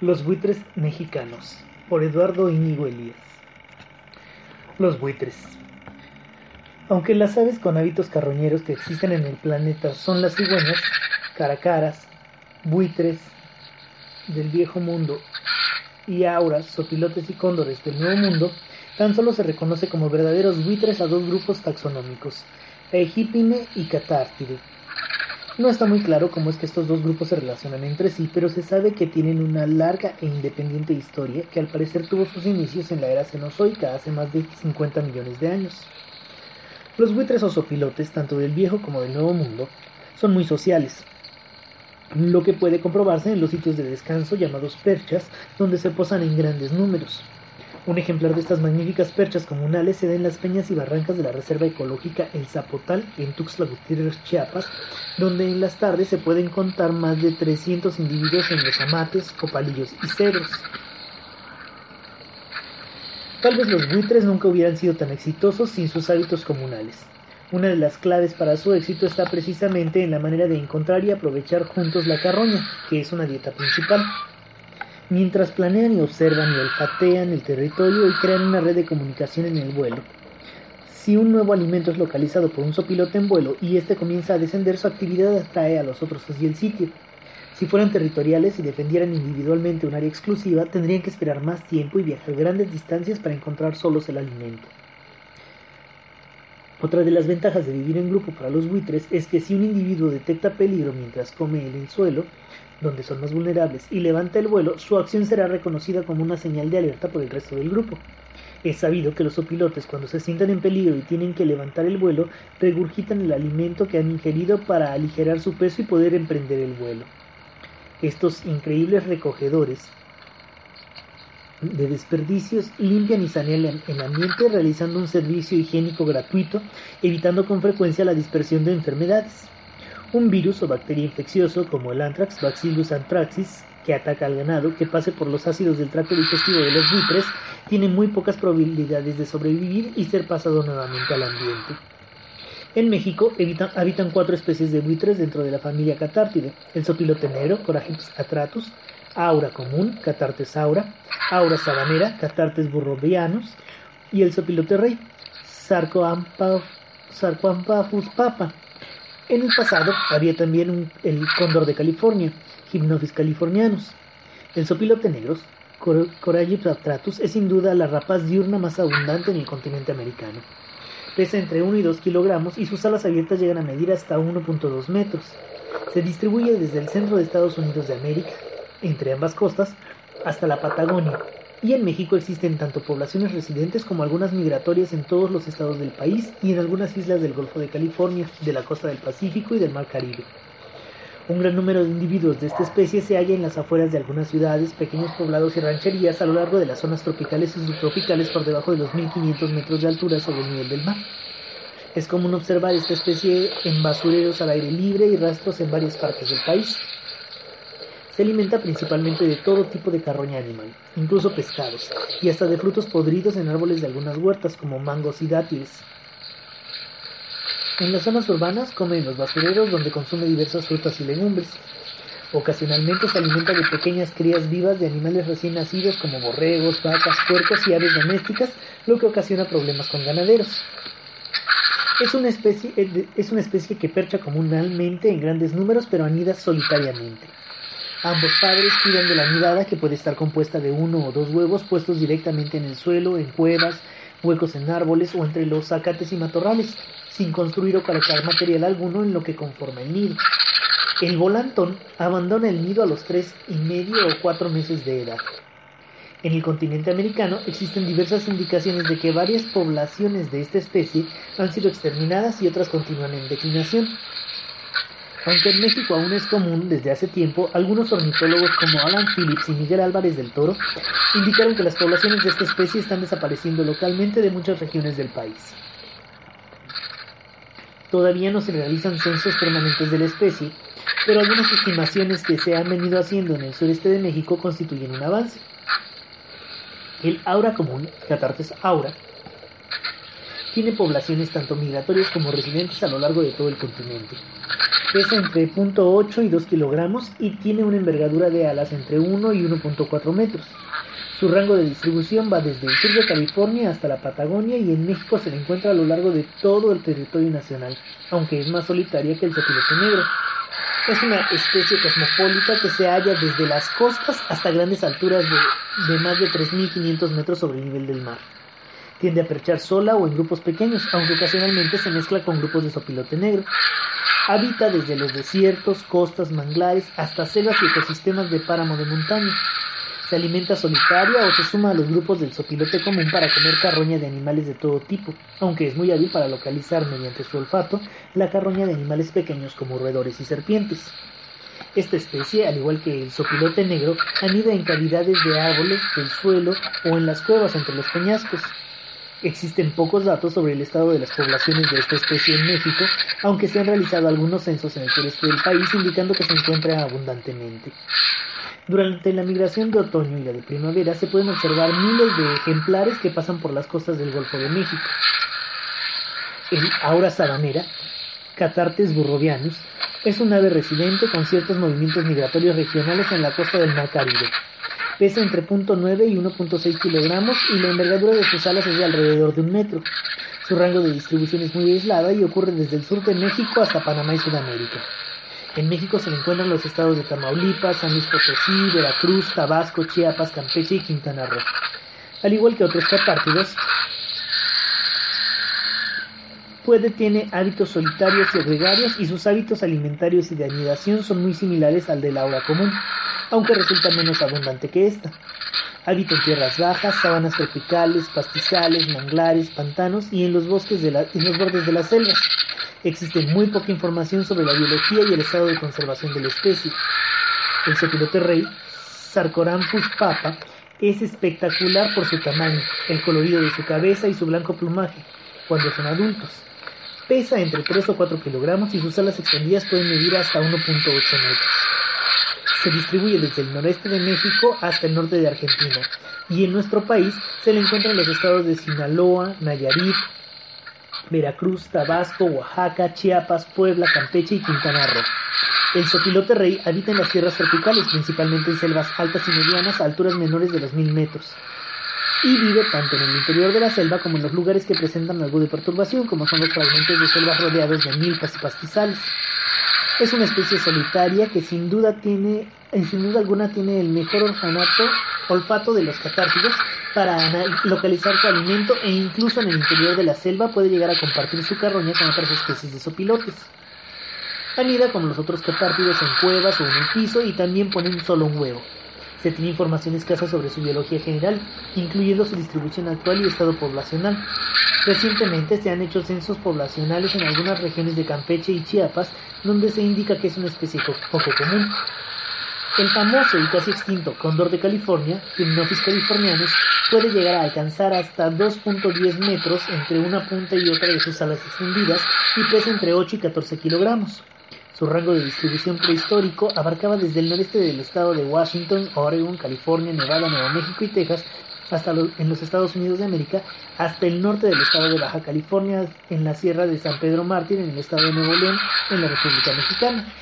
Los buitres mexicanos, por Eduardo Íñigo Elías. Los buitres. Aunque las aves con hábitos carroñeros que existen en el planeta son las cigüeñas, caracaras, buitres del viejo mundo y auras, sopilotes y cóndores del nuevo mundo, tan solo se reconoce como verdaderos buitres a dos grupos taxonómicos, Egipime y Catártide, no está muy claro cómo es que estos dos grupos se relacionan entre sí, pero se sabe que tienen una larga e independiente historia que al parecer tuvo sus inicios en la era cenozoica hace más de 50 millones de años. Los buitres o sopilotes, tanto del viejo como del nuevo mundo, son muy sociales, lo que puede comprobarse en los sitios de descanso llamados perchas, donde se posan en grandes números. Un ejemplar de estas magníficas perchas comunales se da en las peñas y barrancas de la Reserva Ecológica El Zapotal, en Tuxtla Gutiérrez, Chiapas, donde en las tardes se pueden contar más de 300 individuos en los amates, copalillos y cedros. Tal vez los buitres nunca hubieran sido tan exitosos sin sus hábitos comunales. Una de las claves para su éxito está precisamente en la manera de encontrar y aprovechar juntos la carroña, que es una dieta principal mientras planean y observan y olfatean el territorio y crean una red de comunicación en el vuelo. Si un nuevo alimento es localizado por un sopilote en vuelo y éste comienza a descender, su actividad atrae a los otros hacia el sitio. Si fueran territoriales y defendieran individualmente un área exclusiva, tendrían que esperar más tiempo y viajar grandes distancias para encontrar solos el alimento. Otra de las ventajas de vivir en grupo para los buitres es que si un individuo detecta peligro mientras come en el suelo, donde son más vulnerables, y levanta el vuelo, su acción será reconocida como una señal de alerta por el resto del grupo. Es sabido que los opilotes cuando se sientan en peligro y tienen que levantar el vuelo, regurgitan el alimento que han ingerido para aligerar su peso y poder emprender el vuelo. Estos increíbles recogedores de desperdicios limpian y sanean el ambiente realizando un servicio higiénico gratuito, evitando con frecuencia la dispersión de enfermedades. Un virus o bacteria infeccioso como el anthrax, Bacillus anthracis, que ataca al ganado, que pase por los ácidos del tracto digestivo de los buitres, tiene muy pocas probabilidades de sobrevivir y ser pasado nuevamente al ambiente. En México habitan cuatro especies de buitres dentro de la familia Catártide, el sopilote negro, Coragips atratus, aura común, Catartes aura, aura sabanera, Catartes burrovianus, y el sopilote rey, Sarcoampaphus papa, en el pasado había también el cóndor de California, Hypnophis californianus. El sopilote negros, Coragips atratus, es sin duda la rapaz diurna más abundante en el continente americano. Pesa entre 1 y 2 kilogramos y sus alas abiertas llegan a medir hasta 1.2 metros. Se distribuye desde el centro de Estados Unidos de América, entre ambas costas, hasta la Patagonia, y en México existen tanto poblaciones residentes como algunas migratorias en todos los estados del país y en algunas islas del Golfo de California, de la costa del Pacífico y del Mar Caribe. Un gran número de individuos de esta especie se halla en las afueras de algunas ciudades, pequeños poblados y rancherías a lo largo de las zonas tropicales y subtropicales por debajo de los 1500 metros de altura sobre el nivel del mar. Es común observar esta especie en basureros al aire libre y rastros en varias partes del país. Se alimenta principalmente de todo tipo de carroña animal, incluso pescados, y hasta de frutos podridos en árboles de algunas huertas como mangos y dátiles. En las zonas urbanas come en los basureros donde consume diversas frutas y legumbres. Ocasionalmente se alimenta de pequeñas crías vivas de animales recién nacidos como borregos, vacas, puercos y aves domésticas, lo que ocasiona problemas con ganaderos. Es una, especie, es una especie que percha comunalmente en grandes números pero anida solitariamente. Ambos padres cuidan de la nidada que puede estar compuesta de uno o dos huevos puestos directamente en el suelo, en cuevas, huecos en árboles o entre los zacates y matorrales, sin construir o colocar material alguno en lo que conforma el nido. El volantón abandona el nido a los tres y medio o cuatro meses de edad. En el continente americano existen diversas indicaciones de que varias poblaciones de esta especie han sido exterminadas y otras continúan en declinación. Aunque en México aún es común desde hace tiempo, algunos ornitólogos como Alan Phillips y Miguel Álvarez del Toro indicaron que las poblaciones de esta especie están desapareciendo localmente de muchas regiones del país. Todavía no se realizan censos permanentes de la especie, pero algunas estimaciones que se han venido haciendo en el sureste de México constituyen un avance. El aura común, Catartes aura, tiene poblaciones tanto migratorias como residentes a lo largo de todo el continente. Pesa entre 0.8 y 2 kilogramos y tiene una envergadura de alas entre 1 y 1.4 metros. Su rango de distribución va desde el sur de California hasta la Patagonia y en México se le encuentra a lo largo de todo el territorio nacional, aunque es más solitaria que el zopilote negro. Es una especie cosmopolita que se halla desde las costas hasta grandes alturas de, de más de 3.500 metros sobre el nivel del mar. Tiende a perchar sola o en grupos pequeños, aunque ocasionalmente se mezcla con grupos de sopilote negro. Habita desde los desiertos, costas, manglares, hasta selvas y ecosistemas de páramo de montaña. Se alimenta solitaria o se suma a los grupos del sopilote común para comer carroña de animales de todo tipo, aunque es muy hábil para localizar mediante su olfato la carroña de animales pequeños como roedores y serpientes. Esta especie, al igual que el sopilote negro, anida en cavidades de árboles, del suelo o en las cuevas entre los peñascos. Existen pocos datos sobre el estado de las poblaciones de esta especie en México, aunque se han realizado algunos censos en el sureste del país indicando que se encuentra abundantemente. Durante la migración de otoño y la de primavera se pueden observar miles de ejemplares que pasan por las costas del Golfo de México. El aura sabanera, Catartes burrovianus, es un ave residente con ciertos movimientos migratorios regionales en la costa del Mar Caribe. Pesa entre 0.9 y 1.6 kilogramos y la envergadura de sus alas es de alrededor de un metro. Su rango de distribución es muy aislada y ocurre desde el sur de México hasta Panamá y Sudamérica. En México se encuentran los estados de Tamaulipas, San Luis Potosí, Veracruz, Tabasco, Chiapas, Campeche y Quintana Roo. Al igual que otros catártidos, puede tiene hábitos solitarios y gregarios y sus hábitos alimentarios y de anidación son muy similares al del aura común aunque resulta menos abundante que esta. Habita en tierras bajas, sabanas tropicales, pastizales, manglares, pantanos y en los bosques de en los bordes de las selvas. Existe muy poca información sobre la biología y el estado de conservación de la especie. El sopilote rey, Sarcorampus papa, es espectacular por su tamaño, el colorido de su cabeza y su blanco plumaje, cuando son adultos. Pesa entre 3 o 4 kilogramos y sus alas extendidas pueden medir hasta 1.8 metros se distribuye desde el noreste de México hasta el norte de Argentina y en nuestro país se le encuentra en los estados de Sinaloa, Nayarit, Veracruz, Tabasco, Oaxaca, Chiapas, Puebla, Campeche y Quintana Roo. El sopilote rey habita en las tierras tropicales, principalmente en selvas altas y medianas a alturas menores de los mil metros. Y vive tanto en el interior de la selva como en los lugares que presentan algo de perturbación, como son los fragmentos de selvas rodeados de milpas y pastizales. Es una especie solitaria que sin duda tiene, sin duda alguna tiene el mejor orfanato, olfato de los catártidos para localizar su alimento e incluso en el interior de la selva puede llegar a compartir su carroña con otras especies de sopilotes. Anida como los otros catártidos en cuevas o en el piso y también ponen solo un huevo. Se tiene información escasa sobre su biología general, incluyendo su distribución actual y estado poblacional. Recientemente se han hecho censos poblacionales en algunas regiones de Campeche y Chiapas, donde se indica que es una especie poco común. El famoso y casi extinto cóndor de California, Gymnophis californianus, puede llegar a alcanzar hasta 2.10 metros entre una punta y otra de sus alas extendidas y pesa entre 8 y 14 kilogramos. Su rango de distribución prehistórico abarcaba desde el noreste del estado de Washington, Oregon, California, Nevada, Nuevo México y Texas, hasta en los Estados Unidos de América, hasta el norte del estado de Baja California, en la sierra de San Pedro Mártir, en el estado de Nuevo León, en la República Mexicana.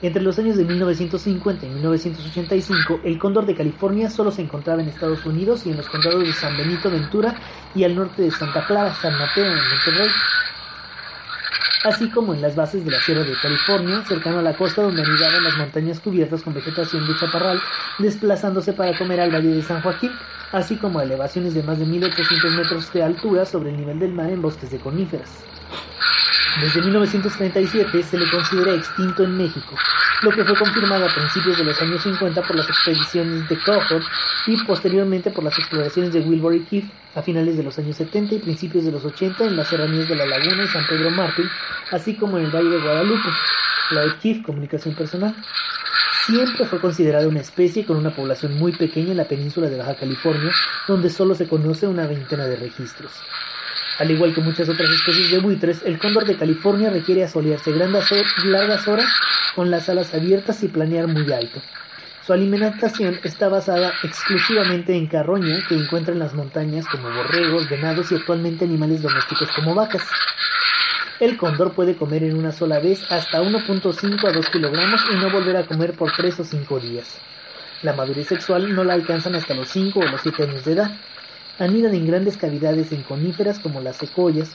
Entre los años de 1950 y 1985, el cóndor de California solo se encontraba en Estados Unidos y en los condados de San Benito Ventura y al norte de Santa Clara, San Mateo, en Monterrey así como en las bases de la Sierra de California, cercano a la costa donde anidaban las montañas cubiertas con vegetación de chaparral, desplazándose para comer al Valle de San Joaquín, así como a elevaciones de más de 1800 metros de altura sobre el nivel del mar en bosques de coníferas. Desde 1937 se le considera extinto en México, lo que fue confirmado a principios de los años 50 por las expediciones de Crawford y posteriormente por las exploraciones de Wilbur y Keith a finales de los años 70 y principios de los 80 en las serranías de La Laguna y San Pedro Mártir, así como en el Valle de Guadalupe. La Keith, comunicación personal. Siempre fue considerada una especie con una población muy pequeña en la península de Baja California, donde solo se conoce una veintena de registros. Al igual que muchas otras especies de buitres, el cóndor de California requiere asolearse largas horas con las alas abiertas y planear muy alto. Su alimentación está basada exclusivamente en carroña que encuentra en las montañas como borregos, venados y actualmente animales domésticos como vacas. El cóndor puede comer en una sola vez hasta 1.5 a 2 kilogramos y no volver a comer por 3 o 5 días. La madurez sexual no la alcanzan hasta los 5 o los 7 años de edad. Anidan en grandes cavidades en coníferas como las secoyas,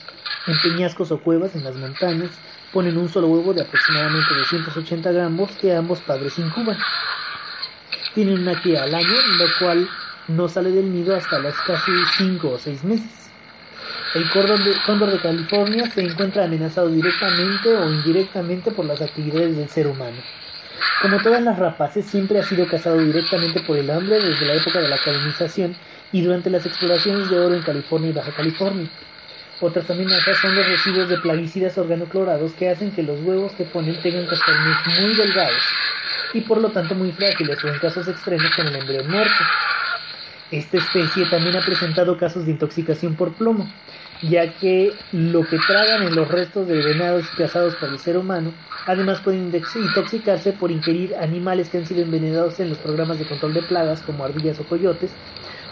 en peñascos o cuevas en las montañas, ponen un solo huevo de aproximadamente 280 gramos que ambos padres incuban. Tienen una cría al año, lo cual no sale del nido hasta los casi 5 o 6 meses. El cóndor de, cóndor de California se encuentra amenazado directamente o indirectamente por las actividades del ser humano. Como todas las rapaces, siempre ha sido cazado directamente por el hambre desde la época de la colonización y durante las exploraciones de oro en California y Baja California. Otras amenazas son los residuos de plaguicidas organoclorados que hacen que los huevos que ponen tengan cascarnes muy delgados y por lo tanto muy frágiles o en casos extremos con el embrión muerto. Esta especie también ha presentado casos de intoxicación por plomo, ya que lo que tragan en los restos de venados cazados por el ser humano, además pueden intoxicarse por ingerir animales que han sido envenenados en los programas de control de plagas como ardillas o coyotes,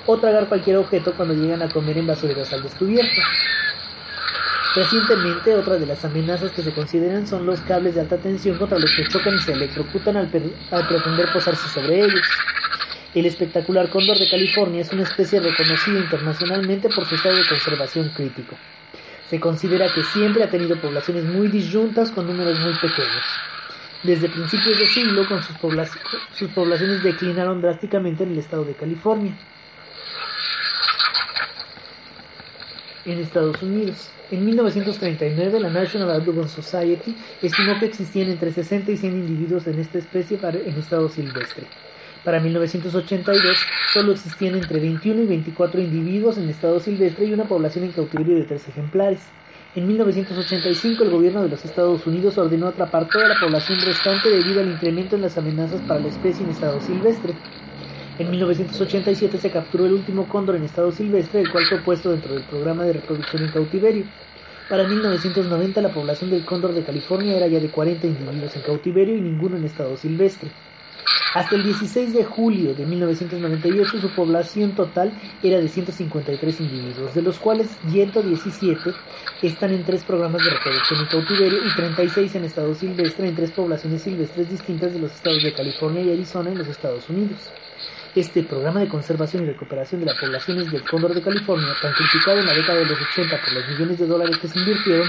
o tragar cualquier objeto cuando llegan a comer en basureros al descubierto. Recientemente, otra de las amenazas que se consideran son los cables de alta tensión contra los que chocan y se electrocutan al, al pretender posarse sobre ellos. El espectacular cóndor de California es una especie reconocida internacionalmente por su estado de conservación crítico. Se considera que siempre ha tenido poblaciones muy disyuntas con números muy pequeños. Desde principios de siglo, sus poblaciones declinaron drásticamente en el estado de California. En Estados Unidos, en 1939 la National Audubon Society estimó que existían entre 60 y 100 individuos en esta especie en estado silvestre. Para 1982 solo existían entre 21 y 24 individuos en estado silvestre y una población en cautiverio de tres ejemplares. En 1985 el gobierno de los Estados Unidos ordenó atrapar toda la población restante debido al incremento en las amenazas para la especie en estado silvestre. En 1987 se capturó el último cóndor en estado silvestre, el cual fue puesto dentro del programa de reproducción en cautiverio. Para 1990 la población del cóndor de California era ya de 40 individuos en cautiverio y ninguno en estado silvestre. Hasta el 16 de julio de 1998 su población total era de 153 individuos, de los cuales 117 están en tres programas de reproducción en cautiverio y 36 en estado silvestre en tres poblaciones silvestres distintas de los estados de California y Arizona en los Estados Unidos. Este programa de conservación y recuperación de las poblaciones del cóndor de California, tan criticado en la década de los 80 por los millones de dólares que se invirtieron,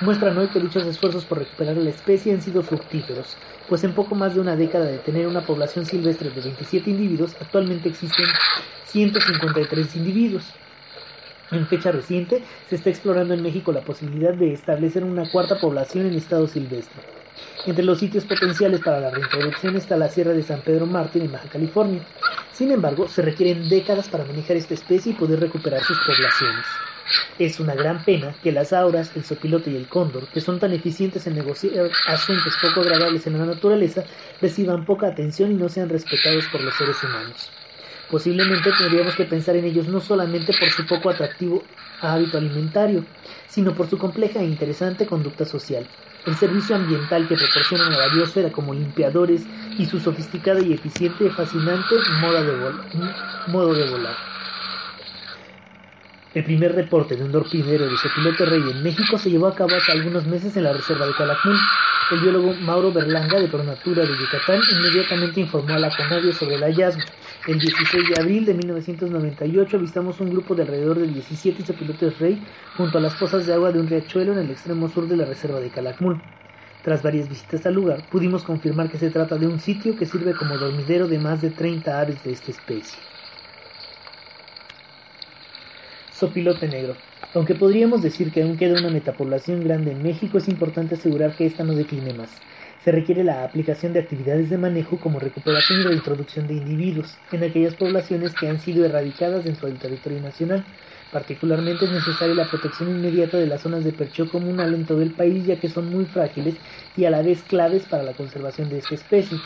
muestran hoy que dichos esfuerzos por recuperar la especie han sido fructíferos, pues en poco más de una década de tener una población silvestre de 27 individuos, actualmente existen 153 individuos. En fecha reciente, se está explorando en México la posibilidad de establecer una cuarta población en estado silvestre. Entre los sitios potenciales para la reintroducción está la Sierra de San Pedro Mártir en Baja California. Sin embargo, se requieren décadas para manejar esta especie y poder recuperar sus poblaciones. Es una gran pena que las auras, el sopilote y el cóndor, que son tan eficientes en negociar asuntos poco agradables en la naturaleza, reciban poca atención y no sean respetados por los seres humanos. Posiblemente tendríamos que pensar en ellos no solamente por su poco atractivo hábito alimentario, sino por su compleja e interesante conducta social, el servicio ambiental que proporcionan a la biosfera como limpiadores y su sofisticada y eficiente y fascinante modo de volar. El primer reporte de un dorpidero de Sopilote Rey en México se llevó a cabo hace algunos meses en la reserva de Calakmul. El biólogo Mauro Berlanga de Pronatura de Yucatán inmediatamente informó a la CONAVIO sobre el hallazgo. El 16 de abril de 1998 avistamos un grupo de alrededor de 17 sopilotes rey junto a las pozas de agua de un riachuelo en el extremo sur de la reserva de Calakmul. Tras varias visitas al lugar, pudimos confirmar que se trata de un sitio que sirve como dormidero de más de 30 aves de esta especie. Sopilote negro. Aunque podríamos decir que aún queda una metapoblación grande en México, es importante asegurar que ésta no decline más. Se requiere la aplicación de actividades de manejo como recuperación y reintroducción de individuos en aquellas poblaciones que han sido erradicadas dentro del territorio nacional. Particularmente es necesaria la protección inmediata de las zonas de percho comunal en todo el país ya que son muy frágiles y a la vez claves para la conservación de esta especie.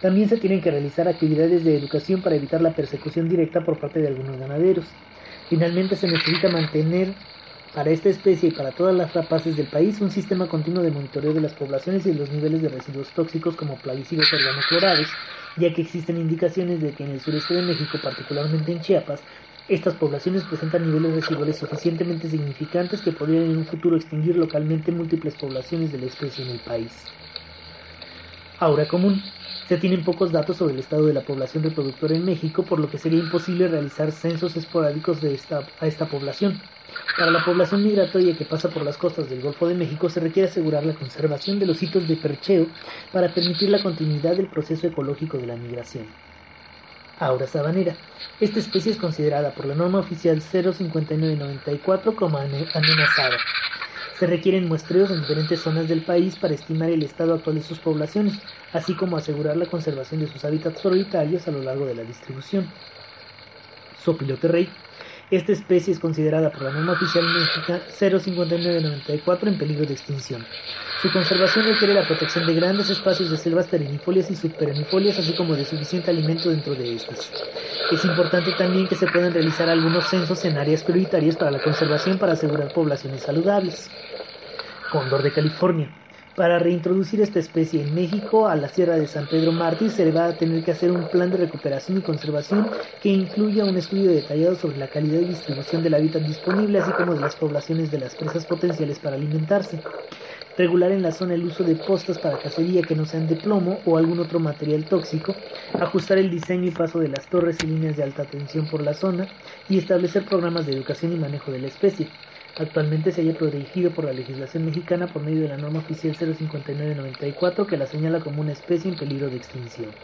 También se tienen que realizar actividades de educación para evitar la persecución directa por parte de algunos ganaderos. Finalmente se necesita mantener para esta especie y para todas las rapaces del país un sistema continuo de monitoreo de las poblaciones y los niveles de residuos tóxicos como plaguicidas organoclorados, ya que existen indicaciones de que en el sureste de México, particularmente en Chiapas, Estas poblaciones presentan niveles residuales suficientemente significantes que podrían en un futuro extinguir localmente múltiples poblaciones de la especie en el país. Ahora común. Se tienen pocos datos sobre el estado de la población reproductora en México, por lo que sería imposible realizar censos esporádicos de esta, a esta población. Para la población migratoria que pasa por las costas del Golfo de México se requiere asegurar la conservación de los sitios de percheo para permitir la continuidad del proceso ecológico de la migración. Aura sabanera. Esta especie es considerada por la norma oficial 05994 como amenazada. Se requieren muestreos en diferentes zonas del país para estimar el estado actual de sus poblaciones, así como asegurar la conservación de sus hábitats prioritarios a lo largo de la distribución. Sopilote rey. Esta especie es considerada por la norma oficial mexicana 05994 en peligro de extinción. Su conservación requiere la protección de grandes espacios de selvas perennifolias y subperennifolias, así como de suficiente alimento dentro de estos. Es importante también que se puedan realizar algunos censos en áreas prioritarias para la conservación para asegurar poblaciones saludables. Cóndor de California. Para reintroducir esta especie en México a la Sierra de San Pedro Mártir se va a tener que hacer un plan de recuperación y conservación que incluya un estudio detallado sobre la calidad y distribución del hábitat disponible, así como de las poblaciones de las presas potenciales para alimentarse. Regular en la zona el uso de postas para cacería que no sean de plomo o algún otro material tóxico, ajustar el diseño y paso de las torres y líneas de alta tensión por la zona y establecer programas de educación y manejo de la especie. Actualmente se haya protegido por la legislación mexicana por medio de la norma oficial 05994 que la señala como una especie en peligro de extinción.